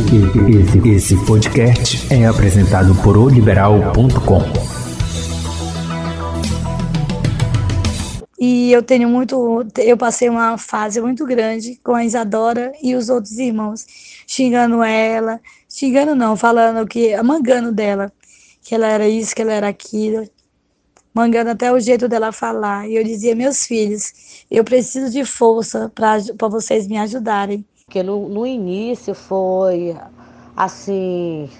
Esse, esse podcast é apresentado por oliberal.com. E eu tenho muito, eu passei uma fase muito grande com a Isadora e os outros irmãos, xingando ela, xingando não, falando que, mangando dela, que ela era isso, que ela era aquilo, mangando até o jeito dela falar. E eu dizia, meus filhos, eu preciso de força para vocês me ajudarem. Porque no, no início foi assim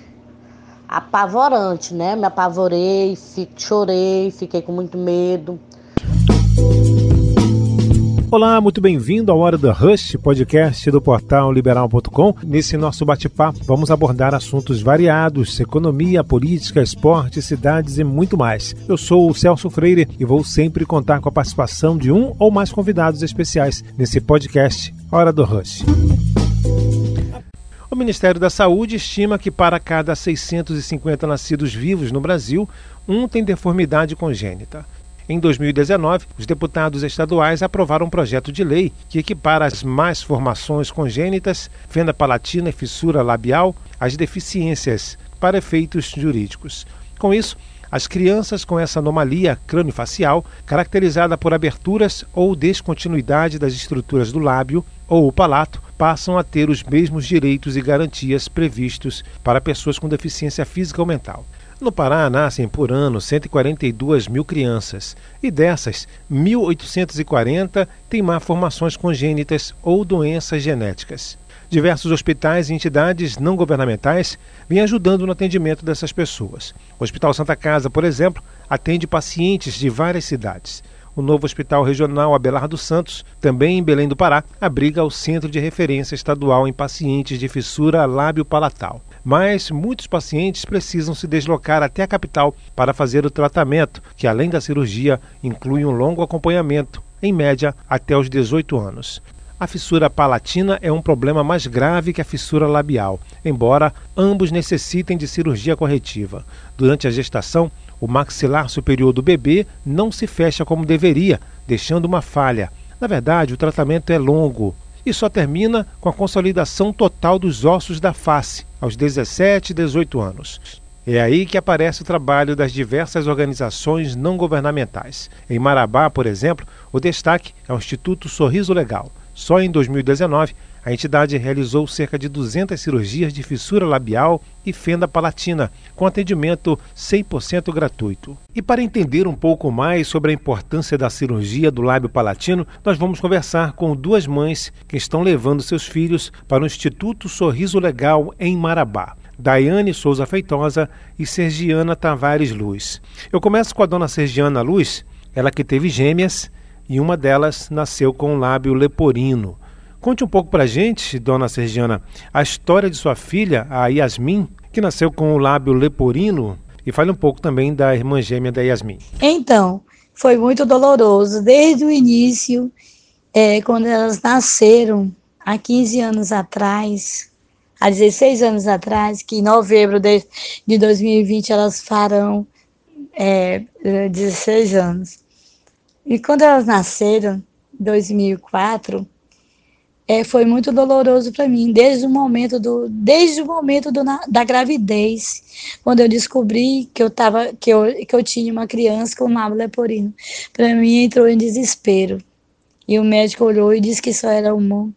apavorante, né? Me apavorei, fico, chorei, fiquei com muito medo. Olá, muito bem-vindo ao Hora da Rush, podcast do portal liberal.com. Nesse nosso bate-papo, vamos abordar assuntos variados: economia, política, esporte, cidades e muito mais. Eu sou o Celso Freire e vou sempre contar com a participação de um ou mais convidados especiais nesse podcast Hora do Rush. O Ministério da Saúde estima que para cada 650 nascidos vivos no Brasil, um tem deformidade congênita. Em 2019, os deputados estaduais aprovaram um projeto de lei que equipara as más formações congênitas, fenda palatina e fissura labial às deficiências para efeitos jurídicos. Com isso, as crianças com essa anomalia craniofacial, caracterizada por aberturas ou descontinuidade das estruturas do lábio ou o palato, passam a ter os mesmos direitos e garantias previstos para pessoas com deficiência física ou mental. No Pará nascem por ano 142 mil crianças e dessas, 1.840 têm malformações congênitas ou doenças genéticas. Diversos hospitais e entidades não governamentais vêm ajudando no atendimento dessas pessoas. O Hospital Santa Casa, por exemplo, atende pacientes de várias cidades. O novo Hospital Regional Abelardo Santos, também em Belém do Pará, abriga o Centro de Referência Estadual em Pacientes de Fissura Lábio-Palatal mas muitos pacientes precisam se deslocar até a capital para fazer o tratamento, que além da cirurgia inclui um longo acompanhamento, em média até os 18 anos. A fissura palatina é um problema mais grave que a fissura labial, embora ambos necessitem de cirurgia corretiva. Durante a gestação, o maxilar superior do bebê não se fecha como deveria, deixando uma falha. Na verdade, o tratamento é longo, e só termina com a consolidação total dos ossos da face, aos 17 e 18 anos. É aí que aparece o trabalho das diversas organizações não governamentais. Em Marabá, por exemplo, o destaque é o Instituto Sorriso Legal. Só em 2019, a entidade realizou cerca de 200 cirurgias de fissura labial e fenda palatina, com atendimento 100% gratuito. E para entender um pouco mais sobre a importância da cirurgia do lábio palatino, nós vamos conversar com duas mães que estão levando seus filhos para o Instituto Sorriso Legal em Marabá. Daiane Souza Feitosa e Sergiana Tavares Luz. Eu começo com a dona Sergiana Luz, ela que teve gêmeas e uma delas nasceu com o lábio leporino. Conte um pouco para a gente, dona Sergiana, a história de sua filha, a Yasmin, que nasceu com o lábio leporino, e fale um pouco também da irmã gêmea da Yasmin. Então, foi muito doloroso desde o início, é, quando elas nasceram, há 15 anos atrás, há 16 anos atrás, que em novembro de, de 2020 elas farão é, 16 anos. E quando elas nasceram, em 2004, é, foi muito doloroso para mim, desde o momento do, desde o momento do, da gravidez, quando eu descobri que eu tava, que eu, que eu tinha uma criança com lábio leporino. Para mim entrou em desespero. E o médico olhou e disse que só era humano.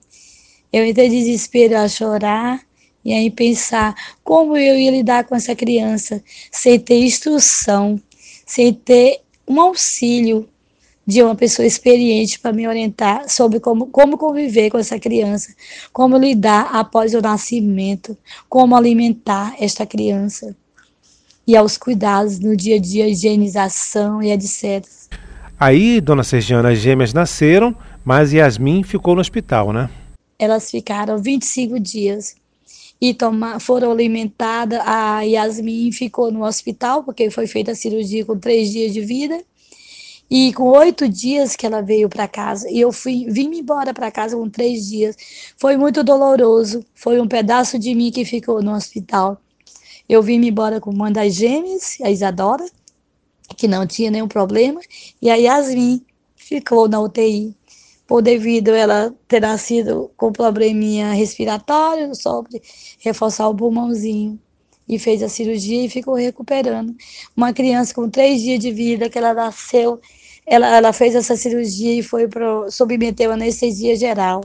Eu entrei em desespero a chorar e aí pensar como eu ia lidar com essa criança sem ter instrução, sem ter um auxílio de uma pessoa experiente para me orientar sobre como, como conviver com essa criança, como lidar após o nascimento, como alimentar esta criança e aos cuidados no dia a dia, higienização e etc. Aí, dona Sergiana, as gêmeas nasceram, mas Yasmin ficou no hospital, né? Elas ficaram 25 dias e toma, foram alimentadas. A Yasmin ficou no hospital, porque foi feita a cirurgia com três dias de vida. E com oito dias que ela veio para casa, e eu fui, vim embora para casa com três dias. Foi muito doloroso. Foi um pedaço de mim que ficou no hospital. Eu vim embora com uma das gêmeas, a Isadora, que não tinha nenhum problema, e a Yasmin ficou na UTI. por devido ela ter nascido com probleminha respiratório, só reforçar o pulmãozinho. E fez a cirurgia e ficou recuperando. Uma criança com três dias de vida, que ela nasceu, ela, ela fez essa cirurgia e foi pro, submeteu a anestesia geral.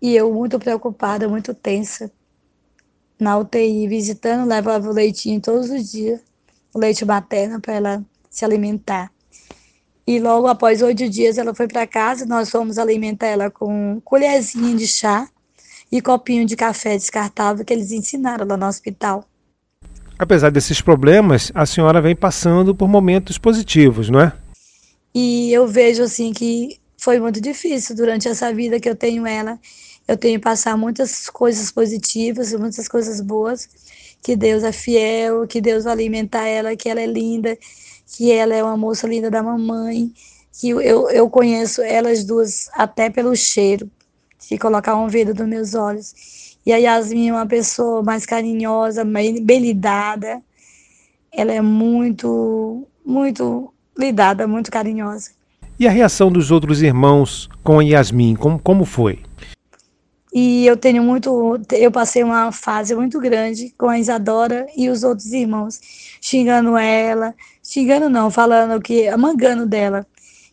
E eu muito preocupada, muito tensa, na UTI, visitando, levava o leitinho todos os dias, o leite materno para ela se alimentar. E logo após oito dias ela foi para casa, nós fomos alimentar ela com colherzinha de chá e copinho de café descartável que eles ensinaram lá no hospital. Apesar desses problemas, a senhora vem passando por momentos positivos, não é? E eu vejo assim que foi muito difícil durante essa vida que eu tenho ela. Eu tenho passar muitas coisas positivas, muitas coisas boas, que Deus é fiel, que Deus vai alimentar ela, que ela é linda, que ela é uma moça linda da mamãe, que eu, eu conheço elas duas até pelo cheiro, se colocar um vidro dos meus olhos. E a Yasmin é uma pessoa mais carinhosa, bem, lidada. Ela é muito, muito lidada, muito carinhosa. E a reação dos outros irmãos com a Yasmin, como, como foi? E eu tenho muito, eu passei uma fase muito grande com a Isadora e os outros irmãos, xingando ela, xingando não, falando que, mangando dela,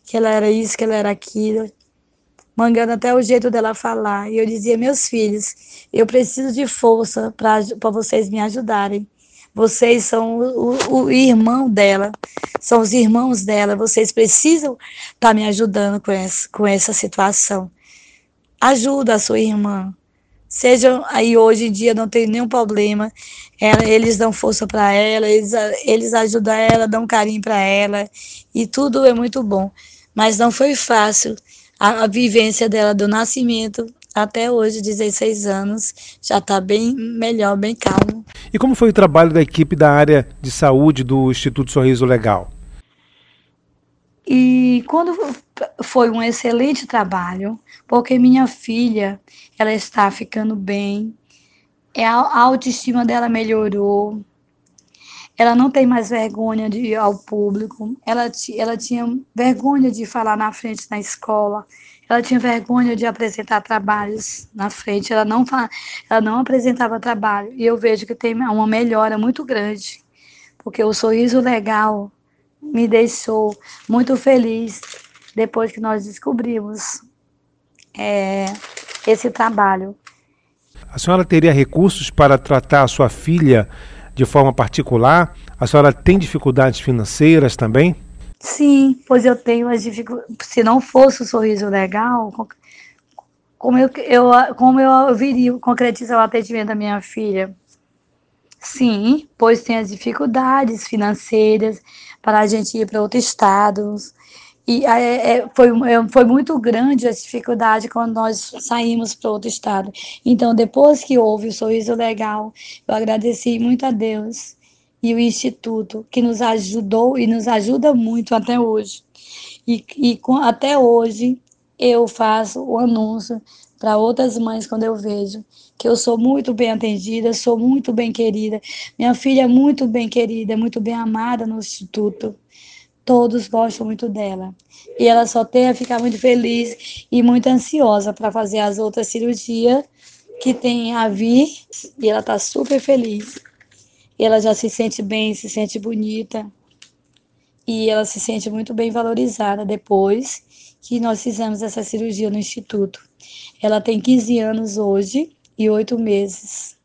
que ela era isso, que ela era aquilo, mangando até o jeito dela falar. E eu dizia, meus filhos, eu preciso de força para vocês me ajudarem. Vocês são o, o, o, irmão dela, são os irmãos dela, vocês precisam estar tá me ajudando com essa, com essa situação ajuda a sua irmã. Seja aí hoje em dia não tem nenhum problema. Ela, eles dão força para ela, eles, eles ajudam ela, dão carinho para ela e tudo é muito bom. Mas não foi fácil a, a vivência dela do nascimento até hoje, 16 anos, já está bem melhor, bem calmo. E como foi o trabalho da equipe da área de saúde do Instituto Sorriso Legal? E quando foi um excelente trabalho, porque minha filha, ela está ficando bem, é a autoestima dela melhorou, ela não tem mais vergonha de ir ao público, ela, ela tinha vergonha de falar na frente na escola, ela tinha vergonha de apresentar trabalhos na frente, ela não, ela não apresentava trabalho, e eu vejo que tem uma melhora muito grande, porque o sorriso legal me deixou muito feliz depois que nós descobrimos é, esse trabalho. A senhora teria recursos para tratar a sua filha de forma particular? A senhora tem dificuldades financeiras também? Sim, pois eu tenho as dificuldades. Se não fosse o sorriso legal, como eu, eu, como eu viria concretizar o atendimento da minha filha? Sim, pois tem as dificuldades financeiras para a gente ir para outros estados, e é, é, foi, é, foi muito grande a dificuldade quando nós saímos para outro estado. Então, depois que houve o Sorriso Legal, eu agradeci muito a Deus e o Instituto, que nos ajudou e nos ajuda muito até hoje. E, e com, até hoje eu faço o anúncio para outras mães quando eu vejo que eu sou muito bem atendida, sou muito bem querida. Minha filha é muito bem querida, muito bem amada no Instituto todos gostam muito dela. E ela só tem a ficar muito feliz e muito ansiosa para fazer as outras cirurgias que tem a vir. E ela está super feliz. Ela já se sente bem, se sente bonita. E ela se sente muito bem valorizada depois que nós fizemos essa cirurgia no instituto. Ela tem 15 anos hoje e 8 meses.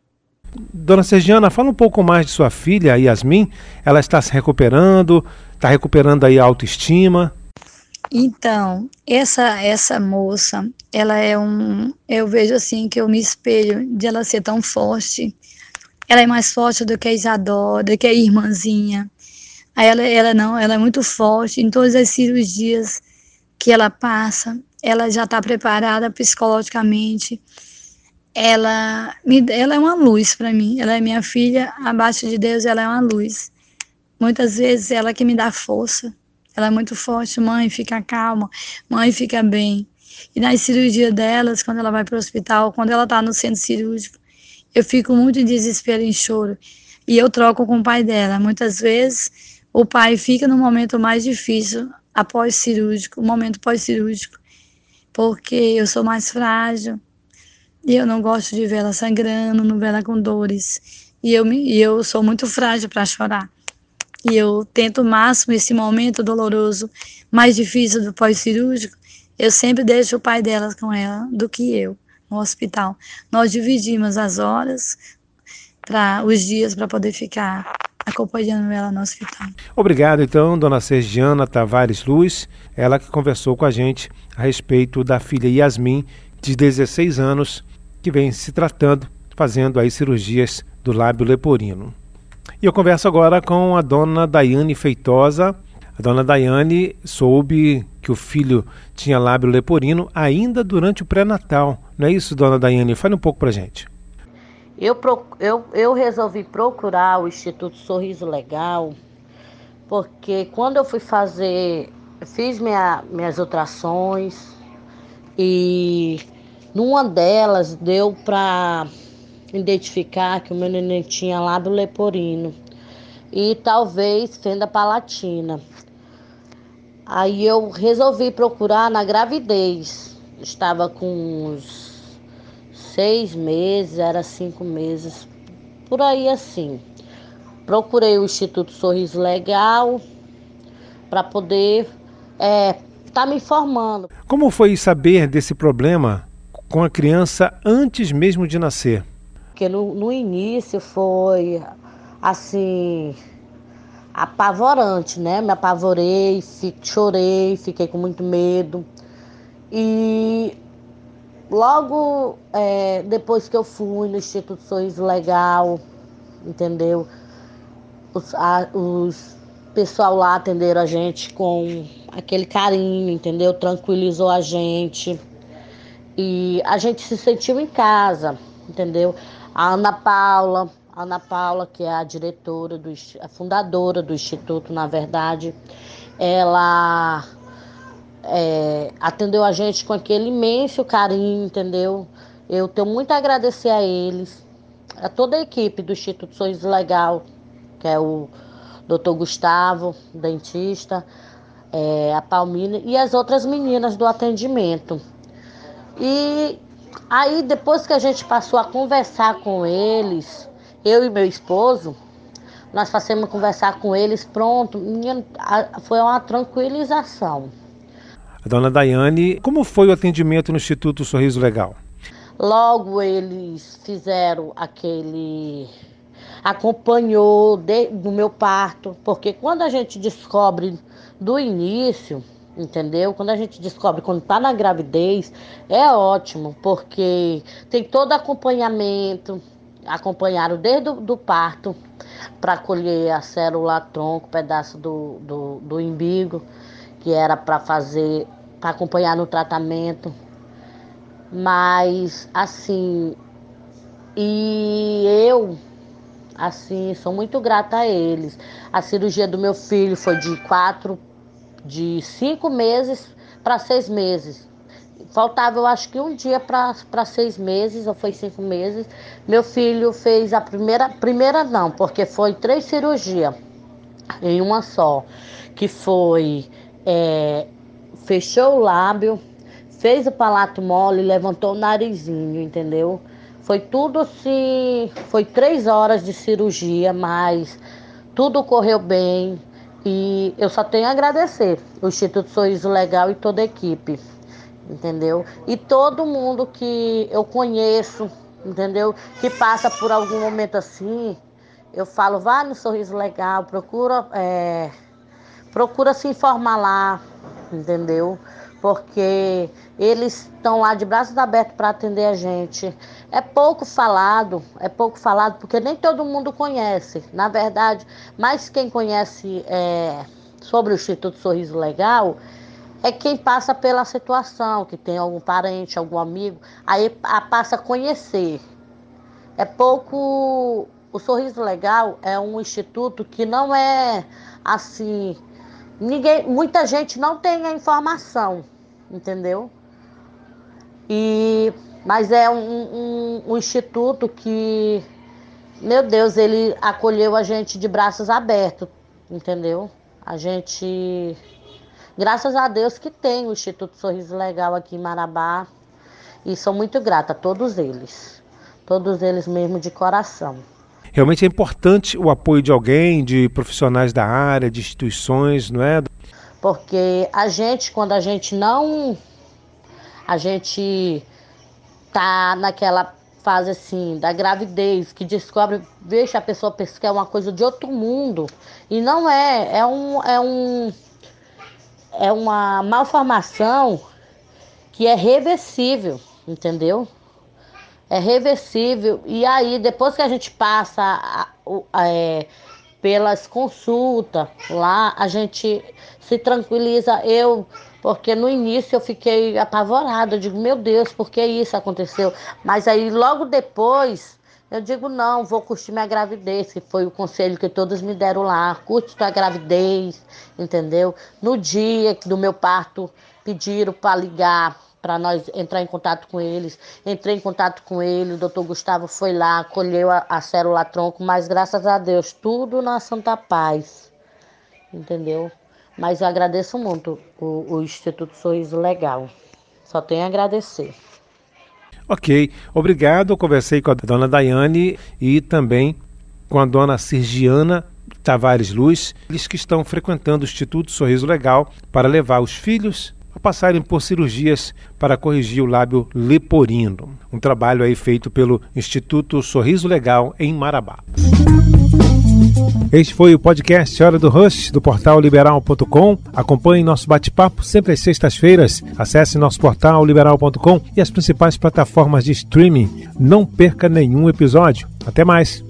Dona Sergiana, fala um pouco mais de sua filha, Yasmin. Ela está se recuperando, está recuperando aí a autoestima. Então, essa essa moça, ela é um, eu vejo assim que eu me espelho de ela ser tão forte. Ela é mais forte do que a Isadora, do que a irmãzinha. Ela, ela não, ela é muito forte em todas as cirurgias que ela passa. Ela já está preparada psicologicamente ela, me, ela é uma luz para mim. Ela é minha filha, abaixo de Deus, ela é uma luz. Muitas vezes ela que me dá força. Ela é muito forte. Mãe, fica calma. Mãe, fica bem. E nas cirurgias delas, quando ela vai para o hospital, quando ela está no centro cirúrgico, eu fico muito em desespero, em choro. E eu troco com o pai dela. Muitas vezes o pai fica no momento mais difícil, após cirúrgico, momento pós-cirúrgico. porque eu sou mais frágil e eu não gosto de ver ela sangrando, não ver ela com dores. E eu, me, e eu sou muito frágil para chorar. E eu tento o máximo esse momento doloroso, mais difícil do pós-cirúrgico, eu sempre deixo o pai dela com ela do que eu no hospital. Nós dividimos as horas para os dias para poder ficar acompanhando ela no hospital. Obrigado, então, dona Sergiana Tavares Luz, ela que conversou com a gente a respeito da filha Yasmin, de 16 anos, que vem se tratando, fazendo aí cirurgias do lábio leporino. E eu converso agora com a dona Daiane Feitosa. A dona Daiane soube que o filho tinha lábio leporino ainda durante o pré-natal. Não é isso, dona Daiane? Fale um pouco pra gente. Eu, eu, eu resolvi procurar o Instituto Sorriso Legal, porque quando eu fui fazer, fiz minha, minhas ultrações e numa delas deu para identificar que o meu neném tinha lábio leporino e talvez fenda palatina. Aí eu resolvi procurar na gravidez. Estava com uns seis meses, era cinco meses, por aí assim. Procurei o Instituto Sorriso Legal para poder é, tá me informando. Como foi saber desse problema com a criança antes mesmo de nascer? Porque no, no início foi assim apavorante, né? Me apavorei, chorei, fiquei com muito medo. E Logo é, depois que eu fui no Instituto Sorriso Legal, entendeu? Os, a, os pessoal lá atenderam a gente com aquele carinho, entendeu? Tranquilizou a gente. E a gente se sentiu em casa, entendeu? A Ana Paula, a Ana Paula, que é a diretora, do, a fundadora do Instituto, na verdade, ela é, atendeu a gente com aquele imenso carinho, entendeu? Eu tenho muito a agradecer a eles, a toda a equipe do Instituto Sorriso Legal, que é o doutor Gustavo, dentista, é, a Palmina e as outras meninas do atendimento. E aí, depois que a gente passou a conversar com eles, eu e meu esposo, nós passamos a conversar com eles, pronto, foi uma tranquilização. A dona Daiane, como foi o atendimento no Instituto Sorriso Legal? Logo eles fizeram aquele acompanhou de, do meu parto, porque quando a gente descobre do início, entendeu? Quando a gente descobre quando está na gravidez, é ótimo, porque tem todo acompanhamento, acompanharam desde o parto para colher a célula tronco, pedaço do, do, do que era para fazer para acompanhar no tratamento. Mas assim, e eu assim, sou muito grata a eles. A cirurgia do meu filho foi de quatro, de cinco meses para seis meses. Faltava, eu acho que um dia para seis meses, ou foi cinco meses. Meu filho fez a primeira, primeira não, porque foi três cirurgias em uma só, que foi é, fechou o lábio, fez o palato mole, levantou o narizinho, entendeu? Foi tudo assim, foi três horas de cirurgia, mas tudo correu bem e eu só tenho a agradecer o Instituto Sorriso Legal e toda a equipe, entendeu? E todo mundo que eu conheço, entendeu? Que passa por algum momento assim, eu falo, vá no Sorriso Legal, procura, é, procura se informar lá, entendeu? Porque eles estão lá de braços abertos para atender a gente. É pouco falado, é pouco falado, porque nem todo mundo conhece. Na verdade, mas quem conhece é, sobre o Instituto Sorriso Legal é quem passa pela situação, que tem algum parente, algum amigo, aí passa a conhecer. É pouco. O Sorriso Legal é um instituto que não é assim ninguém, muita gente não tem a informação, entendeu? E, mas é um, um, um instituto que, meu Deus, ele acolheu a gente de braços abertos, entendeu? A gente graças a Deus que tem o Instituto Sorriso Legal aqui em Marabá. E sou muito grata a todos eles. Todos eles mesmo de coração. Realmente é importante o apoio de alguém, de profissionais da área, de instituições, não é? Porque a gente, quando a gente não. A gente tá naquela fase assim da gravidez, que descobre, veja a pessoa pensa que é uma coisa de outro mundo. E não é, é um. É, um, é uma malformação que é reversível, entendeu? É reversível. E aí, depois que a gente passa a, a, é, pelas consultas lá, a gente se tranquiliza. Eu porque no início eu fiquei apavorada, eu digo, meu Deus, por que isso aconteceu? Mas aí logo depois eu digo, não, vou curtir minha gravidez, que foi o conselho que todos me deram lá, curte tua gravidez, entendeu? No dia do meu parto, pediram para ligar, para nós entrar em contato com eles. Entrei em contato com ele, o doutor Gustavo foi lá, colheu a, a célula tronco, mas graças a Deus, tudo na santa paz, entendeu? Mas eu agradeço muito o, o Instituto Sorriso Legal. Só tenho a agradecer. Ok, obrigado. Eu conversei com a dona Daiane e também com a dona Sergiana Tavares Luz, eles que estão frequentando o Instituto Sorriso Legal para levar os filhos a passarem por cirurgias para corrigir o lábio leporino. Um trabalho aí feito pelo Instituto Sorriso Legal em Marabá. Este foi o podcast Hora do Rush do portal liberal.com. Acompanhe nosso bate-papo sempre às sextas-feiras. Acesse nosso portal liberal.com e as principais plataformas de streaming. Não perca nenhum episódio. Até mais.